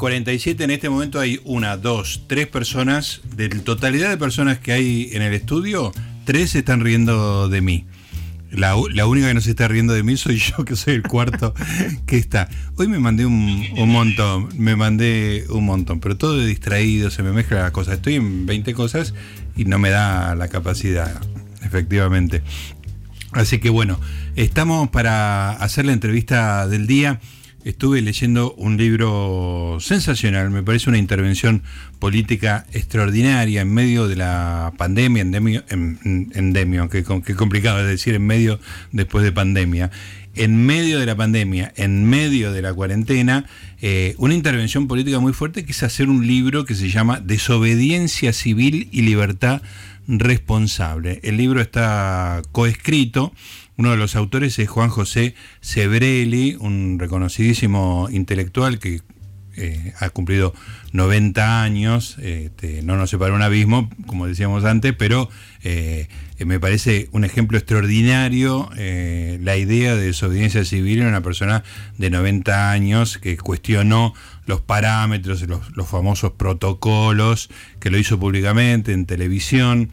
19.47, en este momento hay una, dos, tres personas, de la totalidad de personas que hay en el estudio, tres están riendo de mí. La, única que no se está riendo de mí soy yo, que soy el cuarto que está. Hoy me mandé un, montón, me mandé un montón, pero todo distraído, se me mezcla la cosa. Estoy en 20 cosas y no me da la capacidad, efectivamente. Así que bueno, estamos para hacer la entrevista del día estuve leyendo un libro sensacional, me parece una intervención política extraordinaria en medio de la pandemia, endemio, endemio que, complicado es decir, en medio después de pandemia. En medio de la pandemia, en medio de la cuarentena, eh, una intervención política muy fuerte que es hacer un libro que se llama Desobediencia Civil y Libertad Responsable. El libro está coescrito uno de los autores es Juan José Sebrelli, un reconocidísimo intelectual que eh, ha cumplido 90 años, este, no nos separa un abismo, como decíamos antes, pero eh, me parece un ejemplo extraordinario eh, la idea de desobediencia civil en una persona de 90 años que cuestionó los parámetros, los, los famosos protocolos, que lo hizo públicamente en televisión,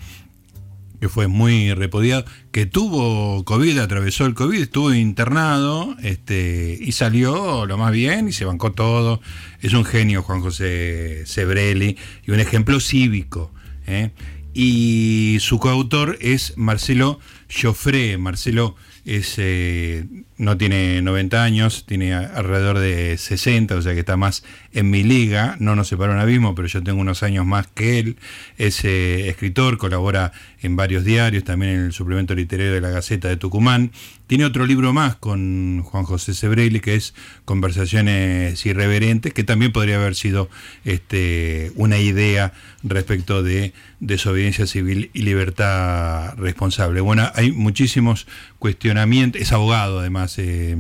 que fue muy repudiado, que tuvo COVID, atravesó el COVID, estuvo internado este, y salió lo más bien y se bancó todo. Es un genio Juan José Sebrelli y un ejemplo cívico. ¿eh? Y su coautor es Marcelo Joffre. Marcelo es, eh, no tiene 90 años, tiene alrededor de 60, o sea que está más en mi liga, no nos separa un abismo, pero yo tengo unos años más que él, es eh, escritor, colabora en varios diarios, también en el suplemento literario de la Gaceta de Tucumán, tiene otro libro más con Juan José Sebrelli, que es Conversaciones Irreverentes, que también podría haber sido este, una idea respecto de desobediencia civil y libertad responsable. Bueno, hay muchísimos cuestionamientos, es abogado además, eh,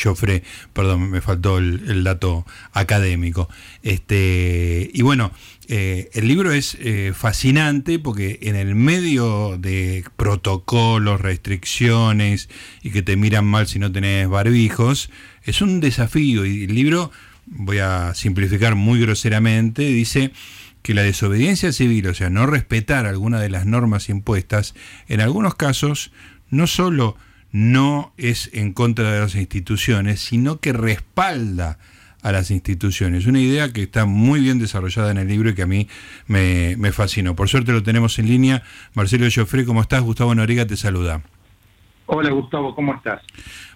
Joffre, perdón, me faltó el, dato académico. Este, y bueno, eh, el libro es eh, fascinante porque en el medio de protocolos, restricciones y que te miran mal si no tenés barbijos, es un desafío y el libro, voy a simplificar muy groseramente, dice que la desobediencia civil, o sea, no respetar alguna de las normas impuestas, en algunos casos no solo no es en contra de las instituciones, sino que respalda a las instituciones. Una idea que está muy bien desarrollada en el libro y que a mí me, fascinó. Por suerte lo tenemos en línea. Marcelo Joffre, ¿cómo estás? Gustavo Noriga te saluda. Hola Gustavo, ¿cómo estás?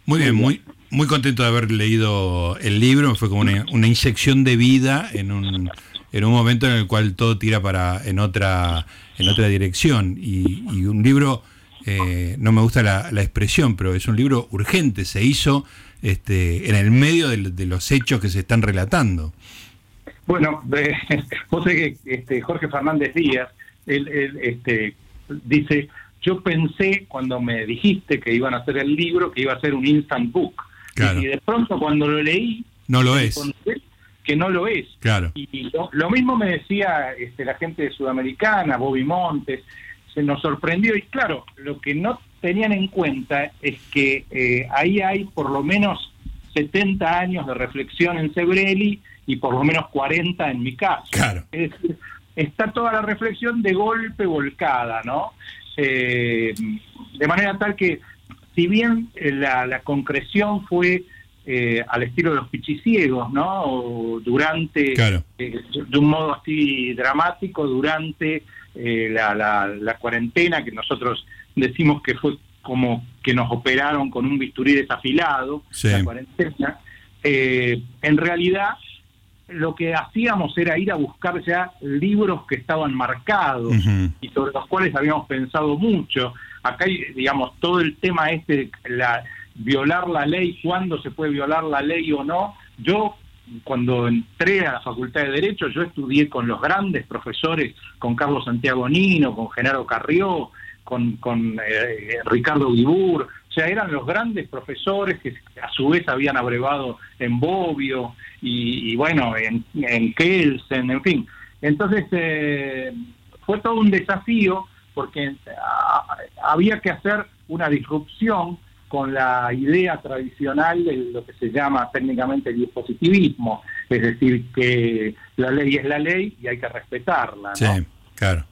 Muy bien, muy, muy contento de haber leído el libro. Fue como una, inyección de vida en un, en un momento en el cual todo tira para en otra, en otra dirección. Y, un libro, eh, no me gusta la, la expresión, pero es un libro urgente. Se hizo este, en el medio de, los hechos que se están relatando. Bueno, eh, vos sé que este, Jorge Fernández Díaz, él, este, dice, yo pensé cuando me dijiste que iban a hacer el libro, que iba a ser un instant book. Y de pronto cuando lo leí, no lo es. Que no lo es. Claro. Y lo, mismo me decía este, la gente sudamericana, Bobby Montes, se nos sorprendió. Y claro, lo que no tenían en cuenta es que eh, ahí hay por lo menos 70 años de reflexión en Sebrelli y por lo menos 40 en mi caso. Claro. Es está toda la reflexión de golpe volcada, ¿no? Eh, de manera tal que, si bien la, concreción fue eh, al estilo de los pichiciegos, ¿no? durante, de un modo así dramático, durante la, la cuarentena que nosotros decimos que fue como que nos operaron con un bisturí desafilado, la cuarentena. Eh, en realidad, lo que hacíamos era ir a buscar ya libros que estaban marcados y sobre los cuales habíamos pensado mucho. Acá hay, digamos, todo el tema este de la, violar la ley, cuándo se puede violar la ley o no. Yo cuando entré a la Facultad de Derecho, yo estudié con los grandes profesores, con Carlos Santiago Nino, con Genaro Carrió, con, con eh, Ricardo Guibur, o sea, eran los grandes profesores que a su vez habían abrevado en Bobbio y, bueno, en, en, Kelsen, en fin. Entonces, eh, fue todo un desafío porque ah, había que hacer una disrupción con la idea tradicional de lo que se llama técnicamente el dispositivismo, es decir, que la ley es la ley y hay que respetarla. Sí, claro.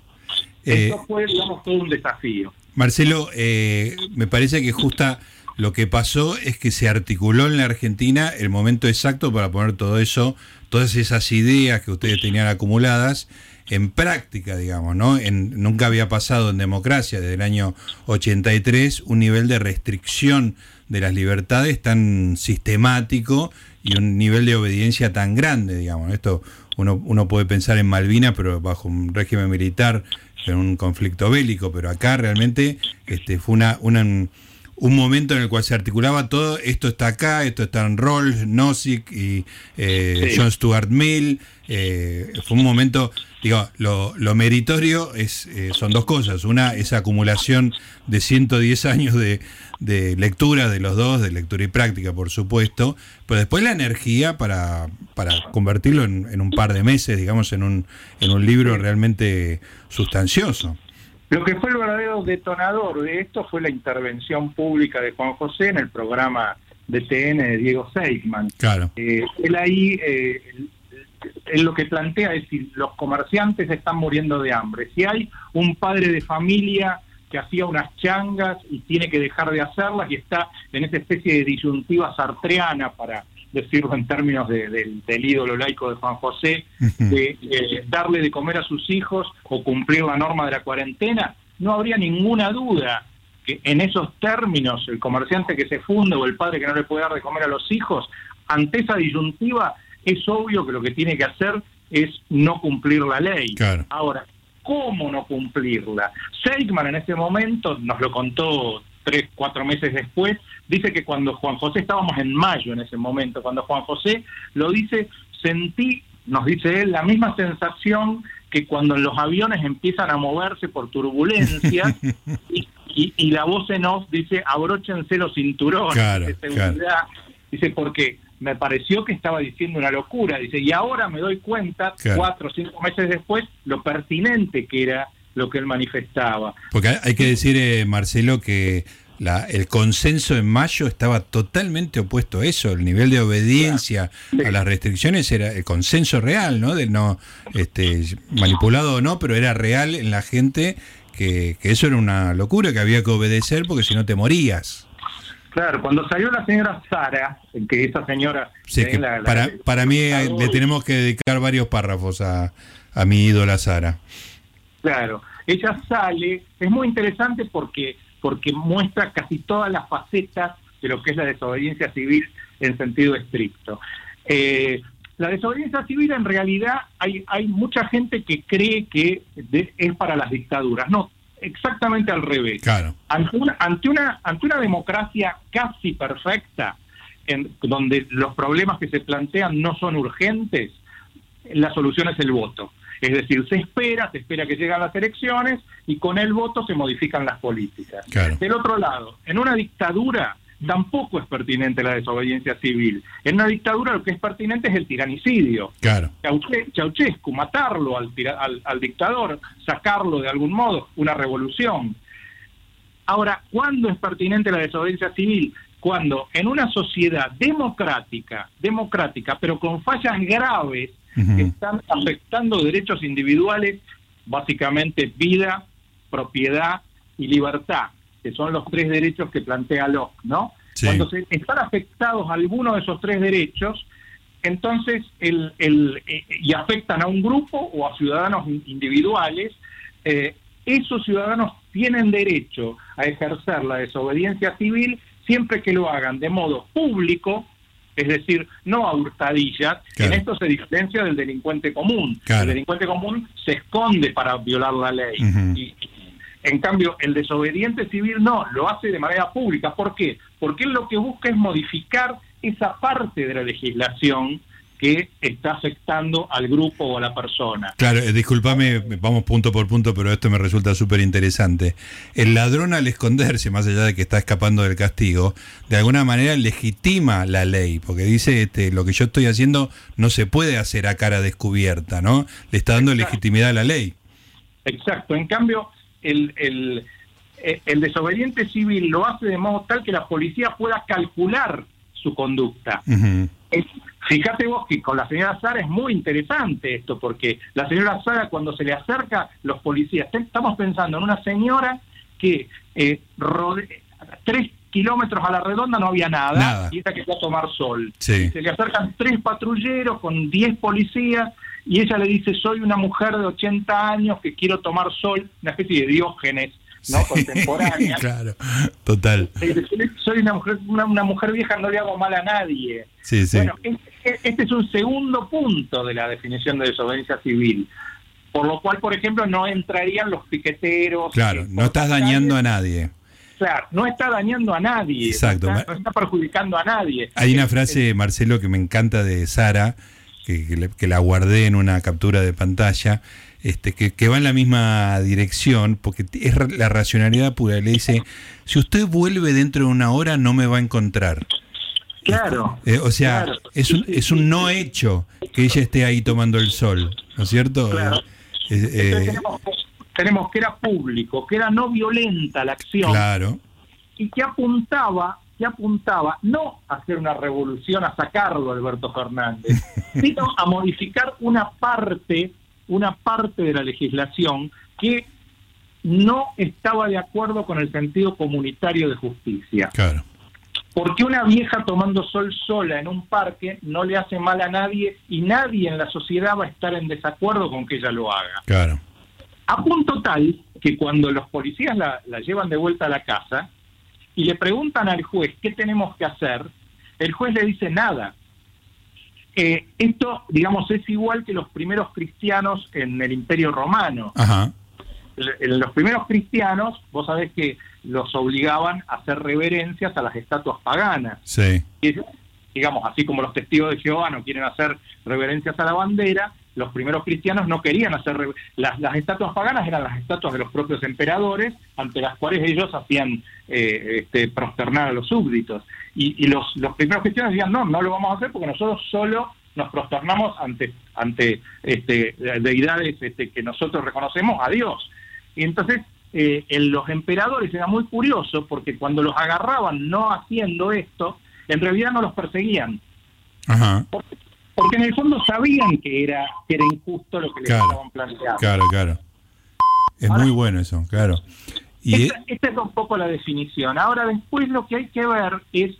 Eso eh, fue, digamos, todo un desafío. Marcelo, eh, me parece que justa lo que pasó es que se articuló en la Argentina el momento exacto para poner todo eso, todas esas ideas que ustedes tenían acumuladas en práctica, digamos, ¿no? En, nunca había pasado en democracia desde el año 83 un nivel de restricción de las libertades tan sistemático y un nivel de obediencia tan grande, digamos. Esto uno, uno puede pensar en Malvinas, pero bajo un régimen militar, en un conflicto bélico, pero acá realmente este, fue una, una un momento en el cual se articulaba todo, esto está acá, esto está en Rolls, Nozick y eh, John Stuart Mill. Eh, fue un momento, digo, lo, meritorio es, eh, son dos cosas. Una, esa acumulación de 110 años de, lectura de los dos, de lectura y práctica, por supuesto, pero después la energía para, para convertirlo en, en un par de meses, digamos, en un, en un libro realmente sustancioso. Lo que fue el verdadero detonador de esto fue la intervención pública de Juan José en el programa de TN de Diego Seidman. Claro. Eh, él ahí, eh, él lo que plantea es si los comerciantes están muriendo de hambre, si hay un padre de familia que hacía unas changas y tiene que dejar de hacerlas y está en esa especie de disyuntiva sartreana para decirlo en términos del ídolo laico de Juan José, de eh, darle de comer a sus hijos o cumplir la norma de la cuarentena, no habría ninguna duda que en esos términos el comerciante que se funde o el padre que no le puede dar de comer a los hijos, ante esa disyuntiva es obvio que lo que tiene que hacer es no cumplir la ley. Ahora, ¿cómo no cumplirla? Seigman en ese momento nos lo contó tres, cuatro meses después, dice que cuando Juan José, estábamos en mayo en ese momento, cuando Juan José lo dice, sentí, nos dice él, la misma sensación que cuando los aviones empiezan a moverse por turbulencias y, la voz en off dice, abróchense los cinturones de seguridad. Dice, porque me pareció que estaba diciendo una locura. Dice, y ahora me doy cuenta, cuatro o cinco meses después, lo pertinente que era lo que él manifestaba. Porque hay que decir, eh, Marcelo, que la, el consenso en mayo estaba totalmente opuesto a eso, el nivel de obediencia a las restricciones era el consenso real, ¿no? De no este, manipulado o no, pero era real en la gente que, eso era una locura, que había que obedecer porque si no te morías. Claro, cuando salió la señora Sara, que esa señora... Sí, para, para mí le tenemos que dedicar varios párrafos a, a mi ídola Sara. Claro, ella sale, es muy interesante porque, porque muestra casi todas las facetas de lo que es la desobediencia civil en sentido estricto. Eh, la desobediencia civil en realidad hay, hay mucha gente que cree que es para las dictaduras. No, exactamente al revés. Claro. Ante una, ante una, ante una democracia casi perfecta, en, donde los problemas que se plantean no son urgentes, la solución es el voto. Es decir, se espera, se espera que lleguen las elecciones y con el voto se modifican las políticas. Del otro lado, en una dictadura tampoco es pertinente la desobediencia civil. En una dictadura lo que es pertinente es el tiranicidio. Claro. Ceausescu, matarlo al, al, dictador, sacarlo de algún modo, una revolución. Ahora, ¿cuándo es pertinente la desobediencia civil? Cuando en una sociedad democrática, democrática, pero con fallas graves que están afectando derechos individuales, básicamente vida, propiedad y libertad, que son los tres derechos que plantea Locke, ¿no? Cuando se están afectados algunos de esos tres derechos, entonces el, el, eh, y afectan a un grupo o a ciudadanos individuales, eh, esos ciudadanos tienen derecho a ejercer la desobediencia civil siempre que lo hagan de modo público, es decir, no a hurtadillas. En esto se diferencia del delincuente común. El delincuente común se esconde para violar la ley. y, en cambio, el desobediente civil no, lo hace de manera pública. ¿Por qué? Porque él lo que busca es modificar esa parte de la legislación que está afectando al grupo o a la persona. Claro, eh, discúlpame, vamos punto por punto, pero esto me resulta súper interesante. El ladrón al esconderse, más allá de que está escapando del castigo, de alguna manera legitima la ley, porque dice, este, lo que yo estoy haciendo no se puede hacer a cara descubierta, ¿no? Le está dando legitimidad a la ley. Exacto, en cambio, el, el eh, el desobediente civil lo hace de modo tal que la policía pueda calcular su conducta. Fíjate vos que con la señora Sara es muy interesante esto, porque la señora Sara cuando se le acerca los policías, estamos pensando en una señora que eh, tres kilómetros a la redonda no había nada, y ella quería tomar sol. Se le acercan tres patrulleros con diez policías y ella le dice, soy una mujer de 80 años que quiero tomar sol, una especie de diógenes. ¿No? contemporánea. claro, total. Soy una mujer, una, mujer vieja, no le hago mal a nadie. Sí, sí. Bueno, este es un segundo punto de la definición de desobediencia civil. Por lo cual, por ejemplo, no entrarían los piqueteros. Claro, no estás dañando a nadie. Claro, no está dañando a nadie. Exacto. No está, perjudicando a nadie. Hay una frase, Marcelo, que me encanta de Sara, que, la guardé en una captura de pantalla, este, que, va en la misma dirección, porque es la racionalidad pura. Le dice, si usted vuelve dentro de una hora, no me va a encontrar. Claro. Eh, o sea, es, un, es un no hecho que ella esté ahí tomando el sol, ¿no es cierto? Claro. Eh, tenemos, que era público, que era no violenta la acción. Claro. Y que apuntaba que apuntaba no a hacer una revolución, a sacarlo Alberto Fernández, sino a modificar una parte, una parte de la legislación que no estaba de acuerdo con el sentido comunitario de justicia. Claro. Porque una vieja tomando sol sola en un parque no le hace mal a nadie y nadie en la sociedad va a estar en desacuerdo con que ella lo haga. Claro. A punto tal que cuando los policías la, la llevan de vuelta a la casa, y le preguntan al juez qué tenemos que hacer, el juez le dice nada. Eh, esto, digamos, es igual que los primeros cristianos en el Imperio Romano. Los primeros cristianos, vos sabés que los obligaban a hacer reverencias a las estatuas paganas. Sí. digamos, así como los testigos de Jehová no quieren hacer reverencias a la bandera, los primeros cristianos no querían hacer las, las estatuas paganas eran las estatuas de los propios emperadores ante las cuales ellos hacían eh, este, prosternar a los súbditos. Y, los, los primeros cristianos decían no no lo vamos a hacer porque nosotros solo nos prosternamos ante ante este, deidades este, que nosotros reconocemos a Dios y entonces eh, los emperadores era muy curioso porque cuando los agarraban no haciendo esto en realidad no los perseguían. Ajá. Porque en el fondo sabían que era, que era injusto lo que les estaban planteando. Claro, claro. Es muy bueno eso, claro. Y esta, es un poco la definición. Ahora después lo que hay que ver es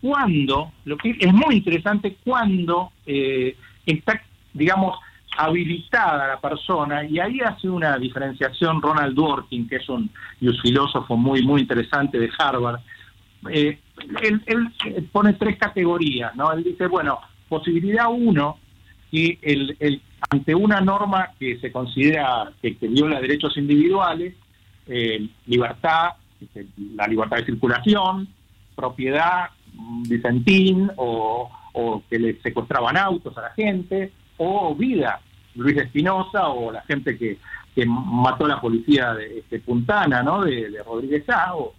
cuándo, lo que es muy interesante, cuándo eh, está, digamos, habilitada la persona, y ahí hace una diferenciación Ronald Dworkin, que es un, filósofo muy, muy interesante de Harvard. Eh, él, él, pone tres categorías, ¿no? Él dice, bueno, Posibilidad uno, que el, ante una norma que se considera que, viola derechos individuales, eh, libertad, este, la libertad de circulación, propiedad, Vicentín, o, que le secuestraban autos a la gente, o vida, Luis Espinosa, o la gente que, mató a la policía de, este, Puntana, ¿no? de, Rodríguez Sago.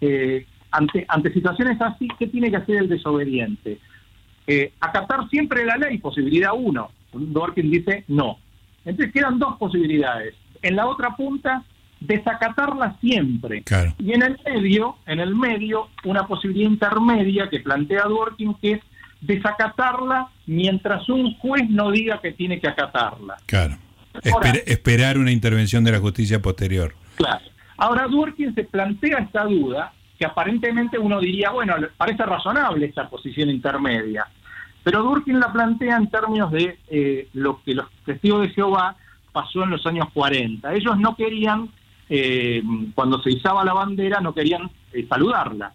Eh, ante, ante situaciones así, ¿qué tiene que hacer el desobediente? Eh, acatar siempre la ley, posibilidad uno. Dworkin dice no. Entonces quedan dos posibilidades. En la otra punta, desacatarla siempre. Y en el medio, en el medio, una posibilidad intermedia que plantea Dworkin que es desacatarla mientras un juez no diga que tiene que acatarla. Claro. esperar una intervención de la justicia posterior. Claro. Ahora Dworkin se plantea esta duda que aparentemente uno diría, bueno, parece razonable esta posición intermedia. Pero Durkin la plantea en términos de eh, lo que los testigos de Jehová pasó en los años 40. Ellos no querían, eh, cuando se izaba la bandera, no querían eh, saludarla,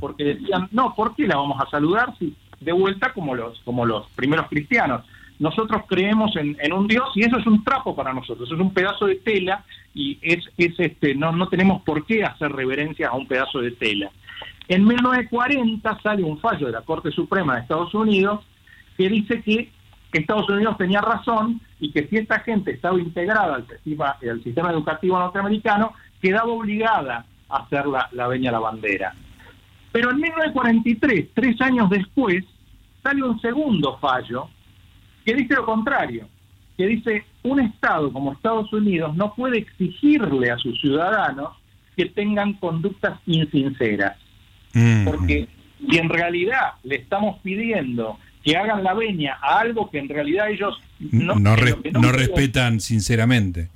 porque decían, no, ¿por qué la vamos a saludar si de vuelta como los, como los primeros cristianos? Nosotros creemos en, un Dios y eso es un trapo para nosotros, es un pedazo de tela y es, es este, no, no tenemos por qué hacer reverencia a un pedazo de tela. En 1940 sale un fallo de la Corte Suprema de Estados Unidos que dice que Estados Unidos tenía razón y que si esta gente estaba integrada al sistema, educativo norteamericano, quedaba obligada a hacer la, la veña la bandera. Pero en 1943, tres años después, sale un segundo fallo que dice lo contrario, que dice un Estado como Estados Unidos no puede exigirle a sus ciudadanos que tengan conductas insinceras. Mm, Porque si en realidad le estamos pidiendo que hagan la veña a algo que en realidad ellos no, respetan sinceramente.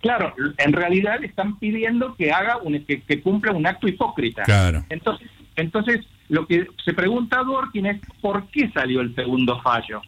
Claro, en realidad le están pidiendo que haga un, que, que cumpla un acto hipócrita. Claro. Entonces, entonces lo que se pregunta a Dworkin es ¿por qué salió el segundo fallo?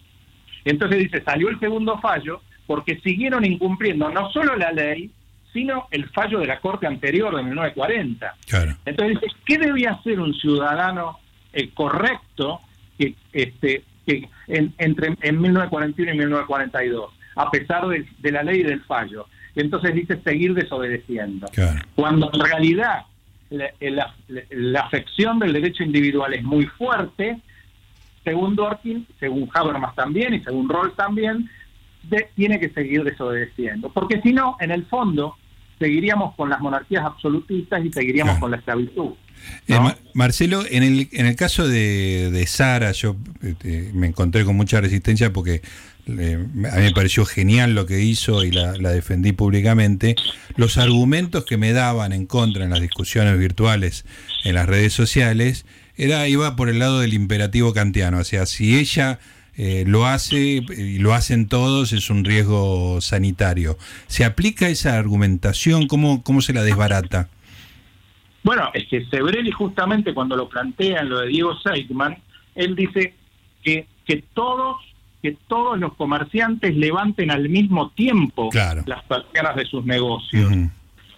Entonces dice, salió el segundo fallo porque siguieron incumpliendo no solo la ley, sino el fallo de la Corte anterior de 1940. Claro. Entonces dice, ¿qué debía hacer un ciudadano eh, correcto que, este, que en, entre en 1941 y 1942, a pesar de, de la ley y del fallo? Entonces dice seguir desobedeciendo. Claro. Cuando en realidad la, la- la afección del derecho individual es muy fuerte, según Dworkin, según Habermas también y según Rawls también, de- tiene que seguir desobedeciendo. Porque si no, en el fondo, seguiríamos con las monarquías absolutistas y seguiríamos Claro. con la esclavitud. Eh, Marcelo, en el, en el caso de, de Sara, yo este, me encontré con mucha resistencia porque eh, a mí me pareció genial lo que hizo y la, la defendí públicamente. Los argumentos que me daban en contra en las discusiones virtuales en las redes sociales era iba por el lado del imperativo kantiano, o sea, si ella eh, lo hace y lo hacen todos es un riesgo sanitario. ¿Se aplica esa argumentación? ¿Cómo, cómo se la desbarata? Bueno, es que Sebrelli justamente cuando lo plantea en lo de Diego Seidman, él dice que, que todos que todos los comerciantes levanten al mismo tiempo Claro. las persianas de sus negocios.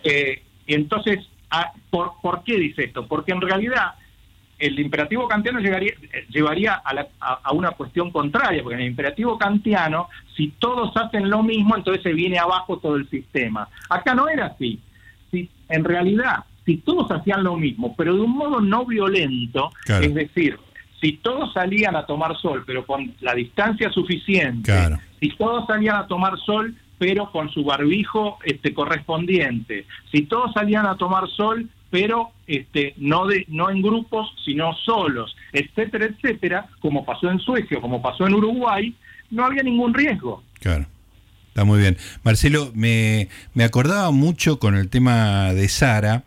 Eh, y entonces, ah, ¿por, ¿por qué dice esto? Porque en realidad el imperativo kantiano llegaría, llevaría a, la- a- a una cuestión contraria, porque en el imperativo kantiano, si todos hacen lo mismo, entonces se viene abajo todo el sistema. Acá no era así. Si, en realidad, si todos hacían lo mismo, pero de un modo no violento, Claro. es decir, si todos salían a tomar sol, pero con la distancia suficiente, Claro. si todos salían a tomar sol, pero con su barbijo este, correspondiente, si todos salían a tomar sol, pero este, no, de, no en grupos, sino solos, etcétera, etcétera, como pasó en Suecia, como pasó en Uruguay, no había ningún riesgo. Claro. Está muy bien. Marcelo, me, me acordaba mucho con el tema de Sara.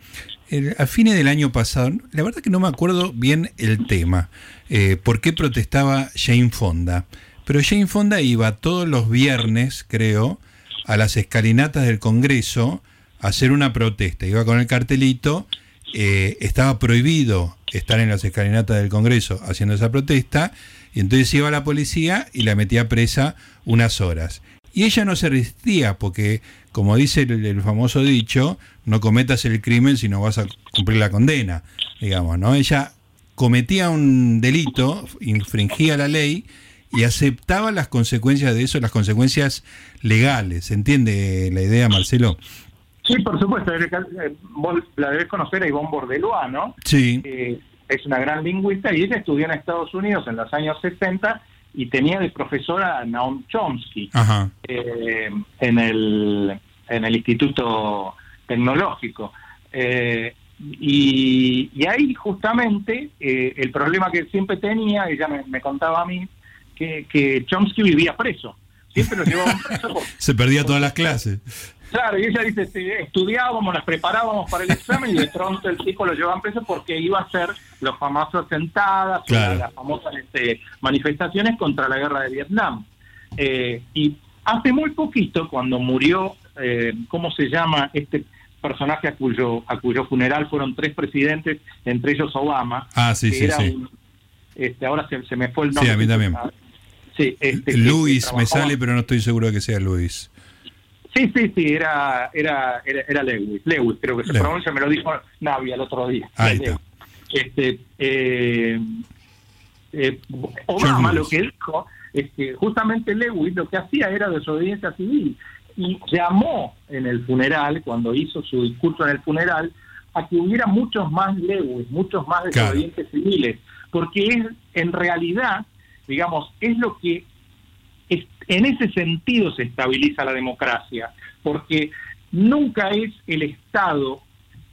A fines del año pasado, la verdad que no me acuerdo bien el tema, eh, por qué protestaba Jane Fonda. Pero Jane Fonda iba todos los viernes, creo, a las escalinatas del Congreso hacer una protesta. Iba con el cartelito, eh, estaba prohibido estar en las escalinatas del Congreso haciendo esa protesta, y entonces iba la policía y la metía presa unas horas. Y ella no se resistía porque, como dice el, el famoso dicho, no cometas el crimen si no vas a cumplir la condena, digamos, ¿no? Ella cometía un delito, infringía la ley y aceptaba las consecuencias de eso, las consecuencias legales. ¿Se entiende la idea, Marcelo? Sí, por supuesto, eh, vos la debes conocer a Ivonne Bordelois, ¿no? Sí, Eh, es una gran lingüista y ella estudió en Estados Unidos en los años 60 y tenía de profesora a Naum Chomsky. ajá, eh, en, el, en el Instituto Tecnológico. Eh, y, y ahí justamente eh, el problema que siempre tenía, ella me, me contaba a mí, que, que Chomsky vivía preso. Siempre lo llevaban preso. por- se perdía todas las clases. Claro, y ella dice, estudiábamos, las preparábamos para el examen y de pronto el tipo lo llevaban preso porque iba a hacer los famosos sentadas, Claro. las famosas este, manifestaciones contra la guerra de Vietnam. Eh, y hace muy poquito, cuando murió, eh, ¿cómo se llama este personaje a cuyo, a cuyo funeral fueron tres presidentes, entre ellos Obama? Ah, sí, que sí, era sí. un- este, ahora se, se me fue el Sí, nombre. a mí también. Sí, este, Luis me sale, pero no estoy seguro de que sea Luis. Sí, sí, sí, era, era, era, era Lewis, Lewis, creo que se Lewis. pronuncia, me lo dijo Navi el otro día. Ahí está. Este, eh, eh, Obama lo que dijo es que justamente Lewis lo que hacía era desobediencia civil y llamó en el funeral, cuando hizo su discurso en el funeral, a que hubiera muchos más Lewis, muchos más Claro. desobedientes civiles, porque es en realidad, digamos, es lo que en ese sentido se estabiliza la democracia, porque nunca es el Estado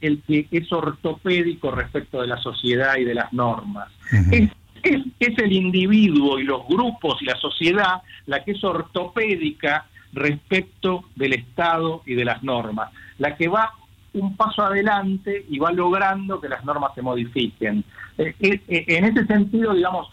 el que es ortopédico respecto de la sociedad y de las normas. Ujú. es, es- es el individuo y los grupos y la sociedad la que es ortopédica respecto del Estado y de las normas, la que va un paso adelante y va logrando que las normas se modifiquen. Eh, eh, eh, en ese sentido, digamos,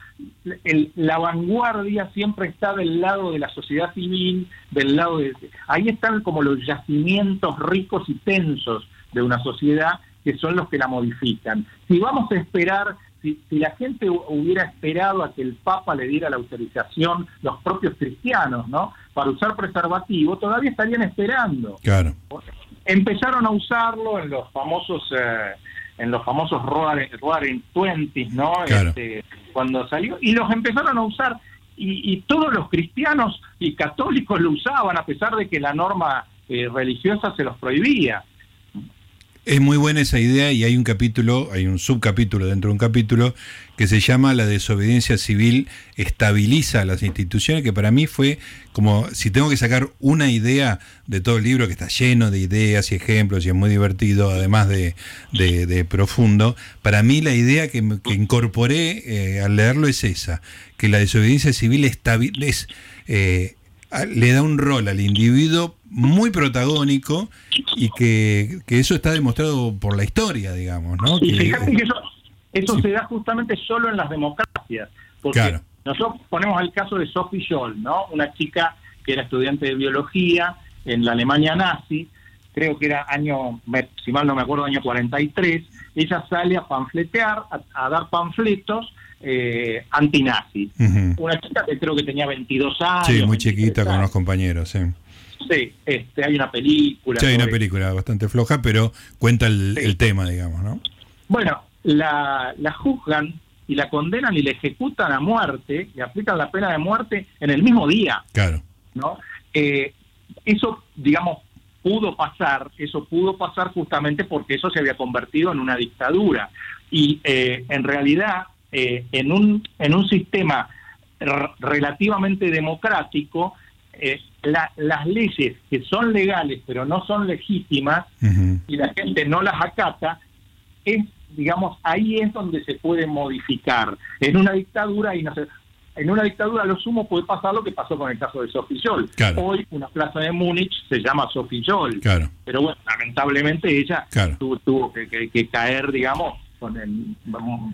la vanguardia siempre está del lado de la sociedad civil, del lado de... Ahí están como los yacimientos ricos y tensos de una sociedad que son los que la modifican. Si vamos a esperar si, la gente hubiera esperado a que el Papa le diera la autorización, los propios cristianos, ¿no? Para usar preservativo, todavía estarían esperando. Claro. Empezaron a usarlo en los famosos eh, en los famosos Roaring Twenties, ¿no? Este, cuando salió y los empezaron a usar y, todos los cristianos y católicos lo usaban a pesar de que la norma eh, religiosa se los prohibía. Es muy buena esa idea y hay un capítulo, hay un subcapítulo dentro de un capítulo que se llama La desobediencia civil estabiliza las instituciones, que para mí fue como si tengo que sacar una idea de todo el libro que está lleno de ideas y ejemplos y es muy divertido, además de, profundo, para mí la idea que, incorporé eh, al leerlo es esa, que la desobediencia civil es, eh, le da un rol al individuo muy protagónico y que, eso está demostrado por la historia, digamos, ¿no? Y fíjate que eso, eso se da justamente solo en las democracias, porque nosotros ponemos el caso de Sophie Scholl, ¿no? Una chica que era estudiante de biología en la Alemania nazi, creo que era año, si mal no me acuerdo, año 43, ella sale a panfletear, a dar panfletos eh, antinazi. Una chica que creo que tenía 22 años. Sí, muy chiquita con los compañeros, sí. Sí, este, hay una película. Sí, hay una película bastante floja, pero cuenta el, tema, digamos, ¿no? Bueno, la, la juzgan y la condenan y la ejecutan a muerte, y aplican la pena de muerte en el mismo día. Claro. ¿no? Eh, eso, digamos, pudo pasar, eso pudo pasar justamente porque eso se había convertido en una dictadura. Y eh, en realidad eh, en, un, en un sistema relativamente democrático, eh, las leyes que son legales pero no son legítimas y la gente no las acata, es, digamos, ahí es donde se puede modificar. En una dictadura y no sé, en una dictadura lo sumo puede pasar lo que pasó con el caso de Sophie Scholl. Hoy una plaza de Múnich se llama Sophie Scholl. Pero bueno, lamentablemente ella tuvo, que, caer, digamos, con el,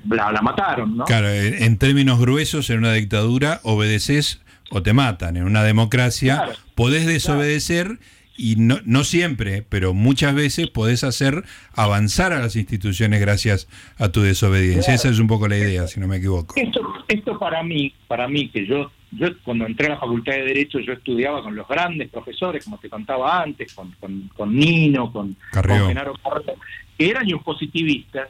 la, mataron, ¿no? Claro, en términos gruesos, en una dictadura obedeces o te matan. En una democracia podés desobedecer y no, no siempre, pero muchas veces podés hacer avanzar a las instituciones gracias a tu desobediencia. Esa es un poco la idea, si no me equivoco. Esto, esto para mí, para mí que yo yo cuando entré a la Facultad de Derecho yo estudiaba con los grandes profesores, como te contaba antes, con, con, Nino, con, con Genaro que eran positivistas,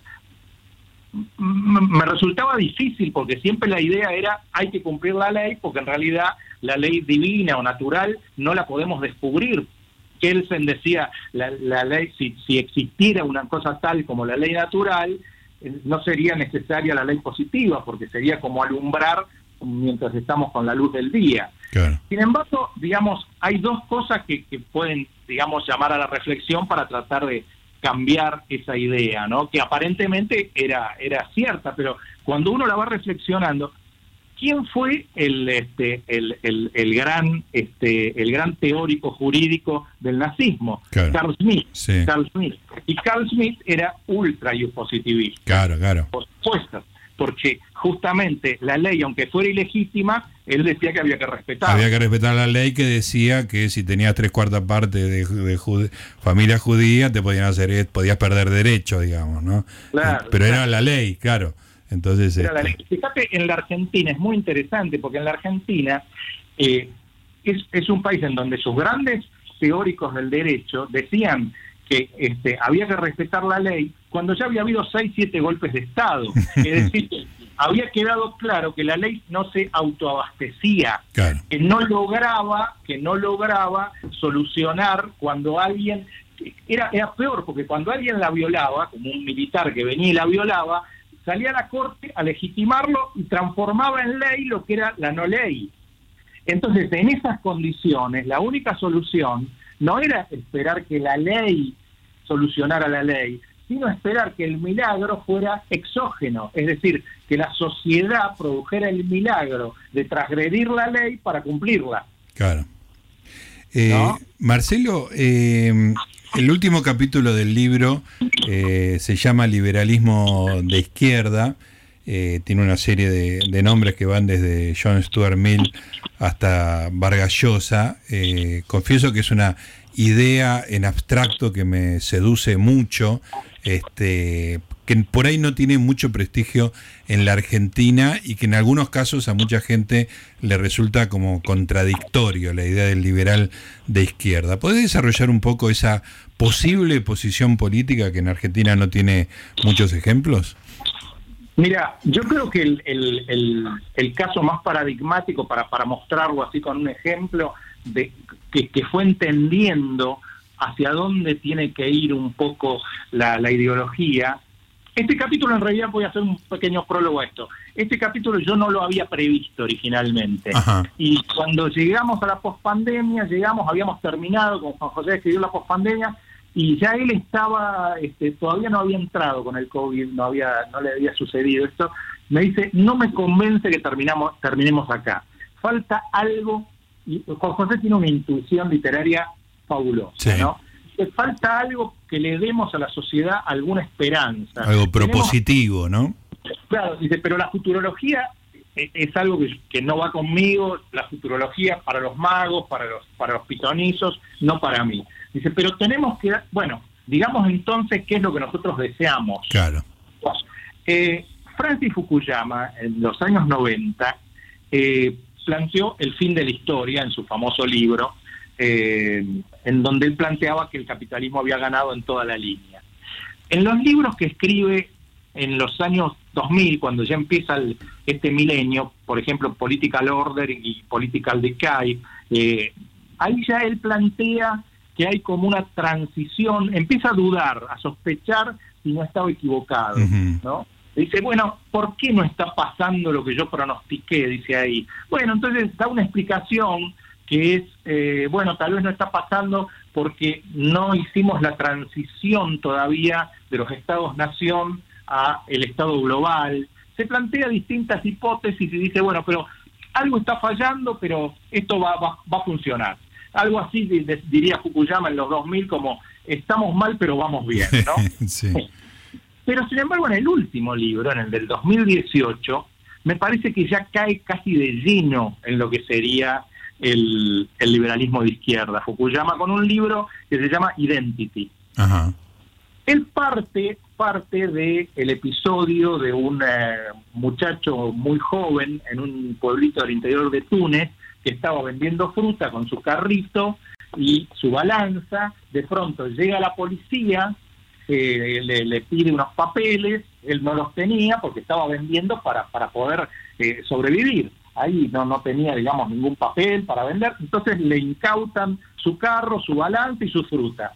me resultaba difícil porque siempre la idea era hay que cumplir la ley porque en realidad la ley divina o natural no la podemos descubrir. Kelsen decía, la, la ley, si, si existiera una cosa tal como la ley natural, eh, no sería necesaria la ley positiva porque sería como alumbrar mientras estamos con la luz del día. Sin embargo, digamos, hay dos cosas que, que pueden, digamos, llamar a la reflexión para tratar de, cambiar esa idea, ¿no? Que aparentemente era, era cierta, pero cuando uno la va reflexionando, ¿quién fue el, este, el, el, gran, este, el gran teórico jurídico del nazismo? Carl Smith. Carl Smith. Y Carl Smith era ultra positivista. Claro, claro. Por supuesto porque justamente la ley, aunque fuera ilegítima, él decía que había que respetar. Había que respetar la ley que decía que si tenías tres cuartas partes de, familia judía, te podían hacer, podías perder derecho, digamos, ¿no? Claro, Pero era la ley, claro. Entonces, este Fíjate, en la Argentina es muy interesante, porque en la Argentina eh, es, es un país en donde sus grandes teóricos del derecho decían que este, había que respetar la ley cuando ya había habido seis, siete golpes de Estado. Es decir, había quedado claro que la ley no se autoabastecía, que no lograba, que no lograba solucionar cuando alguien era, era peor, porque cuando alguien la violaba, como un militar que venía y la violaba, salía a la corte a legitimarlo y transformaba en ley lo que era la no ley. Entonces, en esas condiciones, la única solución no era esperar que la ley solucionara la ley, sino esperar que el milagro fuera exógeno, es decir, que la sociedad produjera el milagro de transgredir la ley para cumplirla. Claro. Eh, Marcelo, eh, El último capítulo del libro eh, se llama Liberalismo de Izquierda. Tiene una serie de, nombres que van desde John Stuart Mill hasta Vargas Llosa. Confieso que es una idea en abstracto que me seduce mucho, este, que por ahí no tiene mucho prestigio en la Argentina y que en algunos casos a mucha gente le resulta como contradictorio la idea del liberal de izquierda. ¿Podés desarrollar un poco esa posible posición política que en Argentina no tiene muchos ejemplos? Mira, yo creo que el, caso más paradigmático para, para mostrarlo así con un ejemplo de que fue entendiendo hacia dónde tiene que ir un poco la, la ideología este capítulo en realidad voy a hacer un pequeño prólogo a esto. Este capítulo yo no lo había previsto originalmente. Y cuando llegamos a la pospandemia, llegamos, habíamos terminado, con Juan José escribió la pospandemia, y ya él estaba, este, todavía no había entrado con el COVID, no había, no le había sucedido esto. Me dice, no me convence que terminamos, terminemos acá. Falta algo, y Juan José tiene una intuición literaria fabulosa, ¿no? falta algo que le demos a la sociedad alguna esperanza. Algo propositivo, ¿no? Claro, dice, pero la futurología es algo que, no va conmigo, la futurología para los magos, para los, para los pitonizos, no para mí. Dice, pero tenemos que, bueno, digamos entonces qué es lo que nosotros deseamos. Claro. Eh, Francis Fukuyama, en los años 90, eh, planteó el fin de la historia en su famoso libro, eh, en donde él planteaba que el capitalismo había ganado en toda la línea. En los libros que escribe en los años 2000, cuando ya empieza este milenio, por ejemplo, Political Order y Political Decay, eh, ahí ya él plantea que hay como una transición, empieza a dudar, a sospechar si no estaba equivocado, ¿no? Dice, bueno, ¿por qué no está pasando lo que yo pronostiqué? Dice ahí. Bueno, entonces da una explicación que es, eh, bueno, tal vez no está pasando porque no hicimos la transición todavía de los estados-nación a el estado global. Se plantea distintas hipótesis y dice, bueno, pero algo está fallando, pero esto va, va, a funcionar. Algo así diría Fukuyama en los 2000 como estamos mal, pero vamos bien, ¿no? Pero sin embargo, en el último libro, en el del 2018, me parece que ya cae casi de lleno en lo que sería el, liberalismo de izquierda, Fukuyama, con un libro que se llama Identity. Él parte, parte del el episodio de un eh, muchacho muy joven en un pueblito del interior de Túnez que estaba vendiendo fruta con su carrito y su balanza. De pronto llega la policía, eh, le, pide unos papeles, él no los tenía porque estaba vendiendo para, para poder eh, sobrevivir ahí no, no tenía, digamos, ningún papel para vender, entonces le incautan su carro, su balance y su fruta.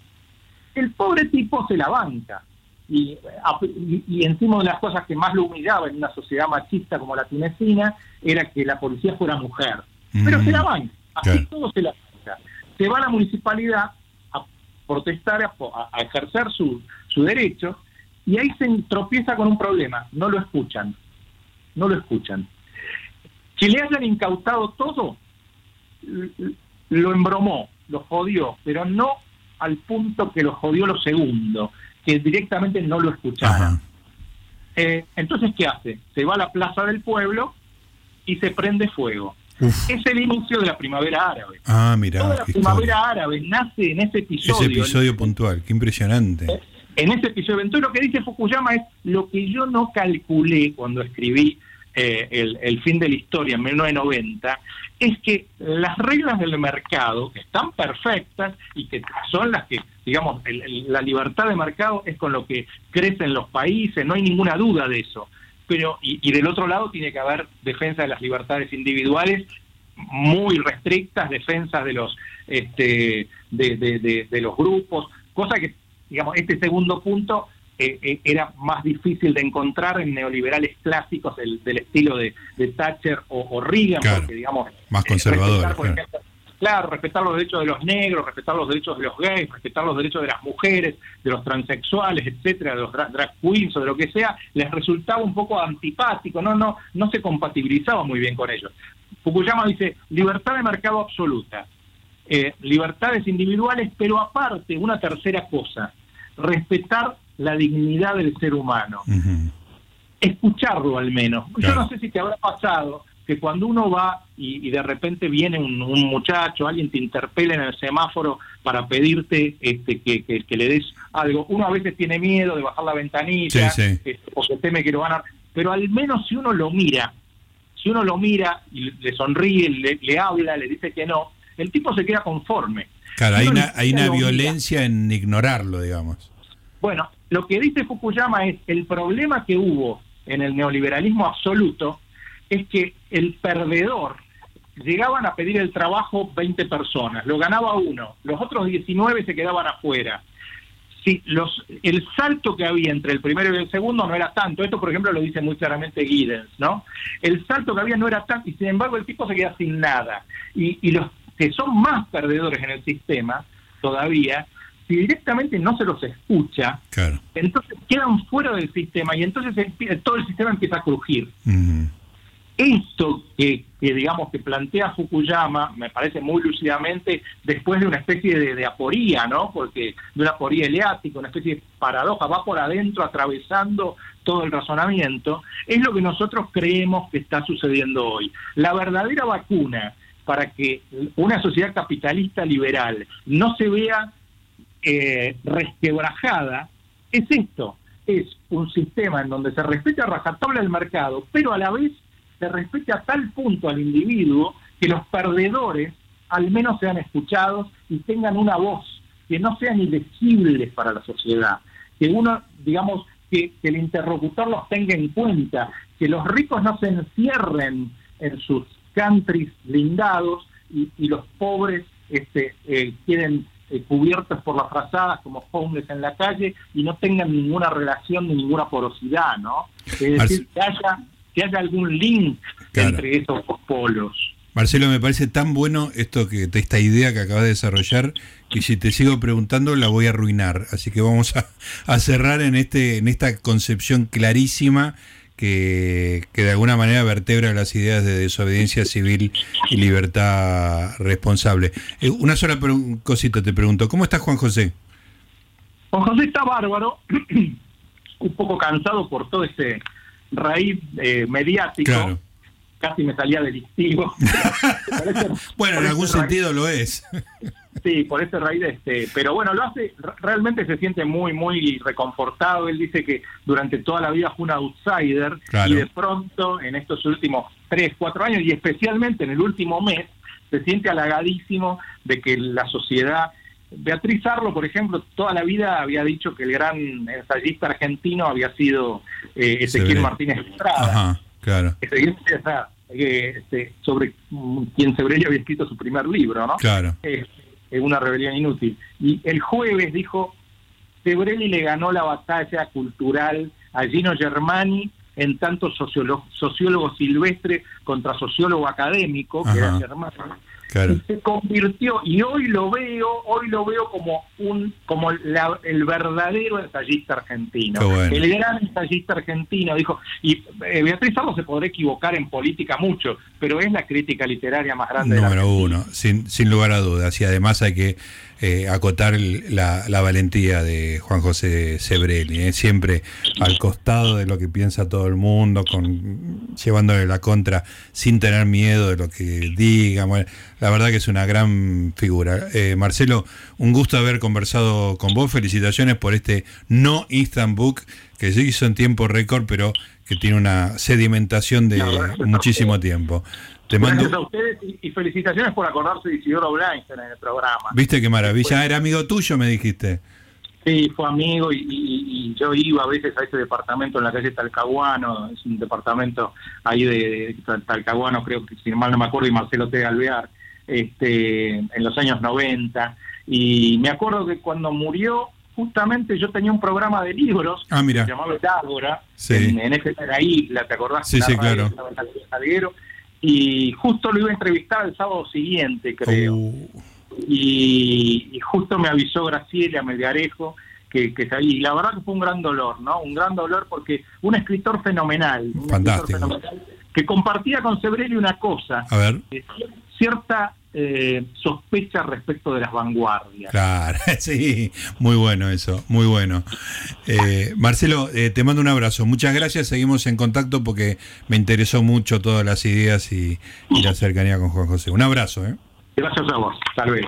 El pobre tipo se la banca. Y, y, encima de las cosas que más lo humillaba en una sociedad machista como la tunecina era que la policía fuera mujer. Pero se la banca, así todo se la banca. Se va a la municipalidad a protestar, a, a ejercer su, su derecho, y ahí se tropieza con un problema, no lo escuchan, no lo escuchan. Que le hayan incautado todo, lo embromó, lo jodió, pero no al punto que lo jodió lo segundo, que directamente no lo escucharon. Eh, entonces, ¿qué hace? Se va a la plaza del pueblo y se prende fuego. Es el inicio de la primavera árabe. Ah, mira. la primavera árabe nace en ese episodio. Ese episodio puntual, qué impresionante. Eh, en ese episodio. Entonces, lo que dice Fukuyama es lo que yo no calculé cuando escribí eh, el, fin de la historia en 1990, es que las reglas del mercado están perfectas y que son las que, digamos, la libertad de mercado es con lo que crecen los países, no hay ninguna duda de eso. Pero, y, del otro lado tiene que haber defensa de las libertades individuales muy restrictas, defensa de los, este, de los grupos, cosa que, digamos, este segundo punto eh, eh, era más difícil de encontrar en neoliberales clásicos del, estilo de, Thatcher o, Reagan, porque digamos... Más eh, conservador. claro. respetar los derechos de los negros, respetar los derechos de los gays, respetar los derechos de las mujeres, de los transexuales, etcétera, de los drag, queens o de lo que sea, les resultaba un poco antipático, no, no, no se compatibilizaba muy bien con ellos. Fukuyama dice libertad de mercado absoluta, eh, libertades individuales, pero aparte, una tercera cosa, respetar la dignidad del ser humano. Escucharlo al menos. Yo no sé si te habrá pasado que cuando uno va y, de repente viene un, muchacho, alguien te interpela en el semáforo para pedirte este, que, que, le des algo, uno a veces tiene miedo de bajar la ventanilla este, porque teme que lo van a... Pero al menos si uno lo mira, si uno lo mira y le sonríe, le, habla, le dice que no, el tipo se queda conforme. Claro, hay una, hay una violencia en ignorarlo, digamos. Bueno, lo que dice Fukuyama es el problema que hubo en el neoliberalismo absoluto es que el perdedor llegaban a pedir el trabajo 20 personas, lo ganaba uno, los otros 19 se quedaban afuera. Si los, el salto que había entre el primero y el segundo no era tanto, esto por ejemplo lo dice muy claramente Giddens, ¿no? El salto que había no era tanto y sin embargo el tipo se queda sin nada. Y, y los que son más perdedores en el sistema todavía, si directamente no se los escucha, entonces quedan fuera del sistema y entonces todo el sistema empieza a crujir. Esto que, digamos que plantea Fukuyama me parece muy lúcidamente después de una especie de, aporía, ¿no? Porque de una aporía eleática, una especie de paradoja, va por adentro atravesando todo el razonamiento, es lo que nosotros creemos que está sucediendo hoy. La verdadera vacuna para que una sociedad capitalista liberal no se vea eh, resquebrajada es esto, es un sistema en donde se respeta a rajatabla el mercado, pero a la vez se respete a tal punto al individuo que los perdedores al menos sean escuchados y tengan una voz, que no sean ilegibles para la sociedad, que uno, digamos, que, el interlocutor los tenga en cuenta, que los ricos no se encierren en sus countries blindados y, los pobres este, eh, queden eh, cubiertos por las frazadas como homeless en la calle y no tengan ninguna relación ni ninguna porosidad, ¿no? Es decir, que haya que haya algún link entre esos dos polos. Marcelo, me parece tan bueno esto que esta idea que acabas de desarrollar que si te sigo preguntando la voy a arruinar. Así que vamos a, cerrar en este en esta concepción clarísima que, de alguna manera vertebra las ideas de desobediencia civil y libertad responsable. Eh, una sola cosita te pregunto, ¿cómo está Juan José? Juan José está bárbaro, un poco cansado por todo ese raíz eh, mediático, casi me salía delictivo. bueno, en algún sentido lo es. sí, por ese raíz, este, pero bueno, lo hace, realmente se siente muy, muy reconfortado. Él dice que durante toda la vida fue un outsider y de pronto en estos últimos tres, cuatro años y especialmente en el último mes, se siente halagadísimo de que la sociedad Beatriz Arlo, por ejemplo, toda la vida había dicho que el gran ensayista argentino había sido eh, Ezequiel Martínez Estrada. Ajá, claro. este, sobre quien Sebrelli había escrito su primer libro, ¿no? Claro. Una rebelión inútil. Y el jueves dijo, Sebrelli le ganó la batalla cultural a Gino Germani en tanto sociólogo, silvestre contra sociólogo académico, que era Germani se convirtió y hoy lo veo hoy lo veo como un como el verdadero ensayista argentino. El gran ensayista argentino dijo y eh, Beatriz Arlo se podrá equivocar en política mucho pero es la crítica literaria más grande número de uno sin sin lugar a dudas y además hay que eh, acotar la, valentía de Juan José Sebrelli, eh, siempre al costado de lo que piensa todo el mundo, con, llevándole la contra sin tener miedo de lo que diga. la verdad que es una gran figura. Eh, Marcelo, un gusto haber conversado con vos. Felicitaciones por este no instant book que se hizo en tiempo récord, pero que tiene una sedimentación de muchísimo tiempo. Te Gracias a ustedes y, felicitaciones por acordarse de Isidoro Blanchard en el programa. Viste qué maravilla, era amigo tuyo, me dijiste. Sí, fue amigo y, yo iba a veces a ese departamento en la calle Talcahuano, es un departamento ahí de, Talcahuano, creo que si mal no me acuerdo, y Marcelo T. Alvear, este, en los años 90. Y me acuerdo que cuando murió, justamente yo tenía un programa de libros ah, mira. llamado Ágora, en, en esa isla, ¿te acordás? Sí, sí, claro y justo lo iba a entrevistar el sábado siguiente, creo. Uh. Y, justo me avisó Graciela Mediarejo que, que y la verdad que fue un gran dolor, ¿no? Un gran dolor porque un escritor fenomenal, un Fantástico. que compartía con Sebrelli una cosa, a ver. cierta eh, sospecha respecto de las vanguardias. Claro, sí, muy bueno eso, muy bueno. Eh, Marcelo, eh, te mando un abrazo. Muchas gracias, seguimos en contacto porque me interesó mucho todas las ideas y, la cercanía con Juan José. Un abrazo. ¿eh? Gracias a vos, tal vez.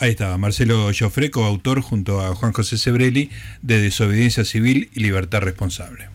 Ahí estaba, Marcelo Joffreco, autor junto a Juan José Sebrelli de Desobediencia Civil y Libertad Responsable.